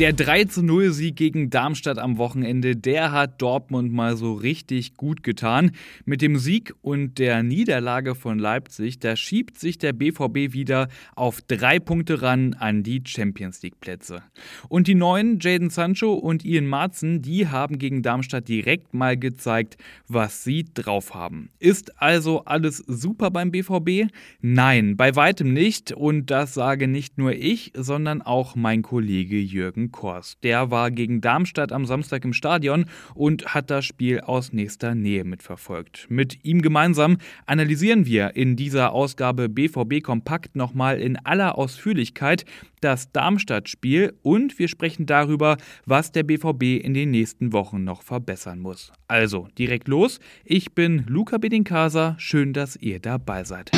Der 3 zu 0 Sieg gegen Darmstadt am Wochenende, der hat Dortmund mal so richtig gut getan. Mit dem Sieg und der Niederlage von Leipzig, da schiebt sich der BVB wieder auf drei Punkte ran an die Champions League Plätze. Und die neuen Jaden Sancho und Ian Marzen, die haben gegen Darmstadt direkt mal gezeigt, was sie drauf haben. Ist also alles super beim BVB? Nein, bei weitem nicht. Und das sage nicht nur ich, sondern auch mein Kollege Jürgen Kors. Der war gegen Darmstadt am Samstag im Stadion und hat das Spiel aus nächster Nähe mitverfolgt. Mit ihm gemeinsam analysieren wir in dieser Ausgabe BVB Kompakt nochmal in aller Ausführlichkeit das Darmstadt-Spiel und wir sprechen darüber, was der BVB in den nächsten Wochen noch verbessern muss. Also direkt los. Ich bin Luca Bedinkasa. Schön, dass ihr dabei seid.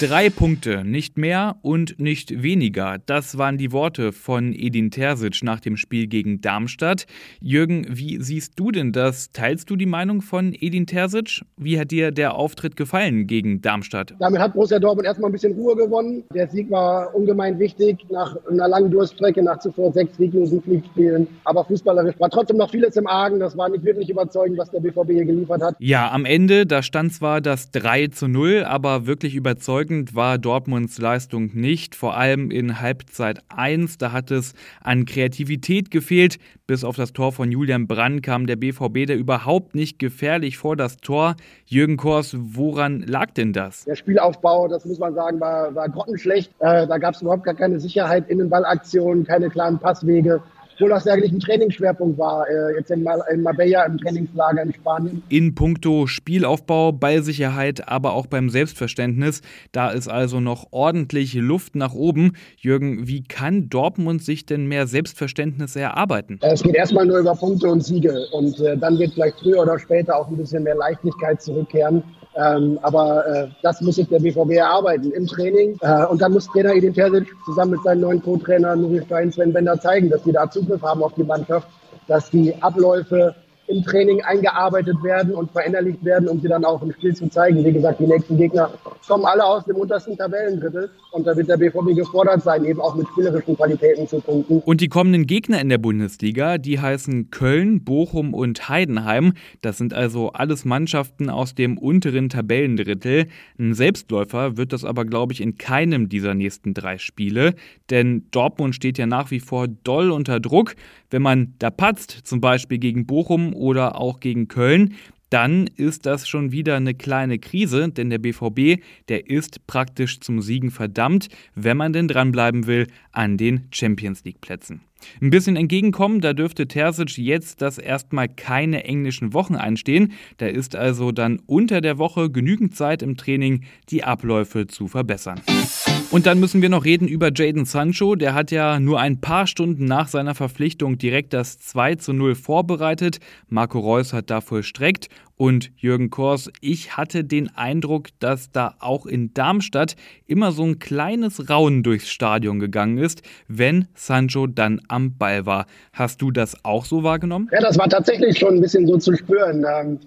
Drei Punkte, nicht mehr und nicht weniger. Das waren die Worte von Edin Terzic nach dem Spiel gegen Darmstadt. Jürgen, wie siehst du denn das? Teilst du die Meinung von Edin Terzic? Wie hat dir der Auftritt gefallen gegen Darmstadt? Damit hat Borussia Dortmund erstmal ein bisschen Ruhe gewonnen. Der Sieg war ungemein wichtig nach einer langen Durststrecke, nach zuvor sechs sieglosen Pflichtspielen. Aber fußballerisch war trotzdem noch vieles im Argen. Das war nicht wirklich überzeugend, was der BVB hier geliefert hat. Ja, am Ende, da stand zwar das 3 zu 0, aber wirklich überzeugend überzeugend war Dortmunds Leistung nicht, vor allem in Halbzeit 1. Da hat es an Kreativität gefehlt. Bis auf das Tor von Julian Brandt kam der BVB da überhaupt nicht gefährlich vor das Tor. Jürgen Kors, woran lag denn das? Der Spielaufbau, das muss man sagen, war, war grottenschlecht. Äh, da gab es überhaupt gar keine Sicherheit, in den Ballaktionen, keine klaren Passwege obwohl das eigentlich ein Trainingsschwerpunkt war, äh, jetzt in, in Marbella im Trainingslager in Spanien. In puncto Spielaufbau, Ballsicherheit, aber auch beim Selbstverständnis, da ist also noch ordentlich Luft nach oben. Jürgen, wie kann Dortmund sich denn mehr Selbstverständnis erarbeiten? Es geht erstmal nur über Punkte und Siege und äh, dann wird vielleicht früher oder später auch ein bisschen mehr Leichtigkeit zurückkehren. Ähm, aber äh, das muss sich der BVB erarbeiten im Training. Äh, und dann muss Trainer Edin Terzic zusammen mit seinen neuen Co-Trainer Nuri Stein, Sven Bender zeigen, dass die da Zugriff haben auf die Mannschaft, dass die Abläufe im Training eingearbeitet werden und verinnerlicht werden, um sie dann auch im Spiel zu zeigen. Wie gesagt, die nächsten Gegner kommen alle aus dem untersten Tabellendrittel und da wird der BVB gefordert sein, eben auch mit spielerischen Qualitäten zu punkten. Und die kommenden Gegner in der Bundesliga, die heißen Köln, Bochum und Heidenheim. Das sind also alles Mannschaften aus dem unteren Tabellendrittel. Ein Selbstläufer wird das aber, glaube ich, in keinem dieser nächsten drei Spiele, denn Dortmund steht ja nach wie vor doll unter Druck. Wenn man da patzt, zum Beispiel gegen Bochum oder auch gegen Köln, dann ist das schon wieder eine kleine Krise, denn der BVB, der ist praktisch zum Siegen verdammt, wenn man denn dranbleiben will an den Champions League Plätzen. Ein bisschen entgegenkommen, da dürfte Terzic jetzt, dass erstmal keine englischen Wochen einstehen. Da ist also dann unter der Woche genügend Zeit im Training, die Abläufe zu verbessern. Und dann müssen wir noch reden über Jaden Sancho. Der hat ja nur ein paar Stunden nach seiner Verpflichtung direkt das 2 zu 0 vorbereitet. Marco Reus hat da vollstreckt. Und Jürgen Kors, ich hatte den Eindruck, dass da auch in Darmstadt immer so ein kleines Raunen durchs Stadion gegangen ist, wenn Sancho dann am Ball war. Hast du das auch so wahrgenommen? Ja, das war tatsächlich schon ein bisschen so zu spüren. Ähm,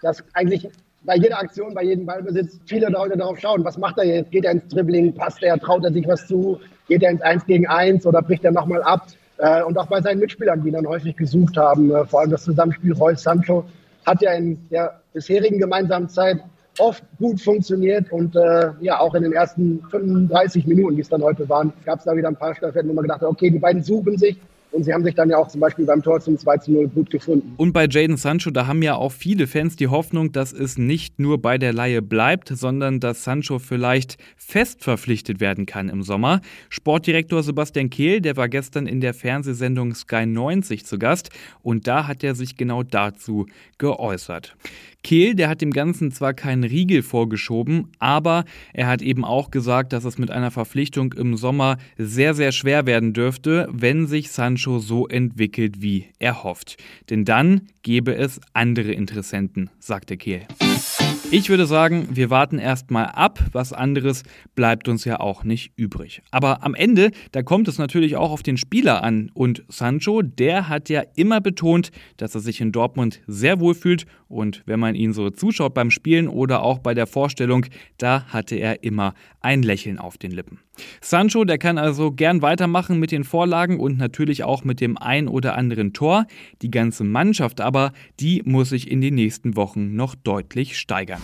dass eigentlich bei jeder Aktion, bei jedem Ballbesitz viele Leute darauf schauen, was macht er jetzt? Geht er ins Dribbling, passt er, traut er sich was zu, geht er ins 1 gegen 1 oder bricht er nochmal ab? Äh, und auch bei seinen Mitspielern, die dann häufig gesucht haben, äh, vor allem das Zusammenspiel Reus-Sancho, hat ja in der bisherigen gemeinsamen Zeit oft gut funktioniert und äh, ja, auch in den ersten 35 Minuten, die es dann heute waren, gab es da wieder ein paar Staffetten, wo man gedacht hat, okay, die beiden suchen sich, und sie haben sich dann ja auch zum Beispiel beim Tor zum 2 zu 0 gut gefunden. Und bei Jaden Sancho, da haben ja auch viele Fans die Hoffnung, dass es nicht nur bei der Laie bleibt, sondern dass Sancho vielleicht fest verpflichtet werden kann im Sommer. Sportdirektor Sebastian Kehl, der war gestern in der Fernsehsendung Sky 90 zu Gast und da hat er sich genau dazu geäußert. Kehl, der hat dem Ganzen zwar keinen Riegel vorgeschoben, aber er hat eben auch gesagt, dass es mit einer Verpflichtung im Sommer sehr, sehr schwer werden dürfte, wenn sich Sancho so entwickelt, wie er hofft. Denn dann gäbe es andere Interessenten, sagte Kehl. Ich würde sagen, wir warten erstmal ab. Was anderes bleibt uns ja auch nicht übrig. Aber am Ende, da kommt es natürlich auch auf den Spieler an. Und Sancho, der hat ja immer betont, dass er sich in Dortmund sehr wohl fühlt. Und wenn man ihn so zuschaut beim Spielen oder auch bei der Vorstellung, da hatte er immer ein Lächeln auf den Lippen. Sancho, der kann also gern weitermachen mit den Vorlagen und natürlich auch mit dem ein oder anderen Tor. Die ganze Mannschaft aber, die muss sich in den nächsten Wochen noch deutlich steigern.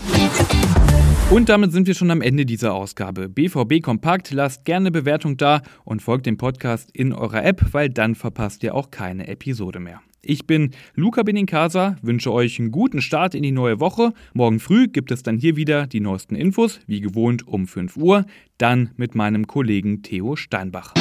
Und damit sind wir schon am Ende dieser Ausgabe. BVB Kompakt, lasst gerne Bewertung da und folgt dem Podcast in eurer App, weil dann verpasst ihr auch keine Episode mehr. Ich bin Luca Benincasa, wünsche euch einen guten Start in die neue Woche. Morgen früh gibt es dann hier wieder die neuesten Infos, wie gewohnt um 5 Uhr, dann mit meinem Kollegen Theo Steinbach.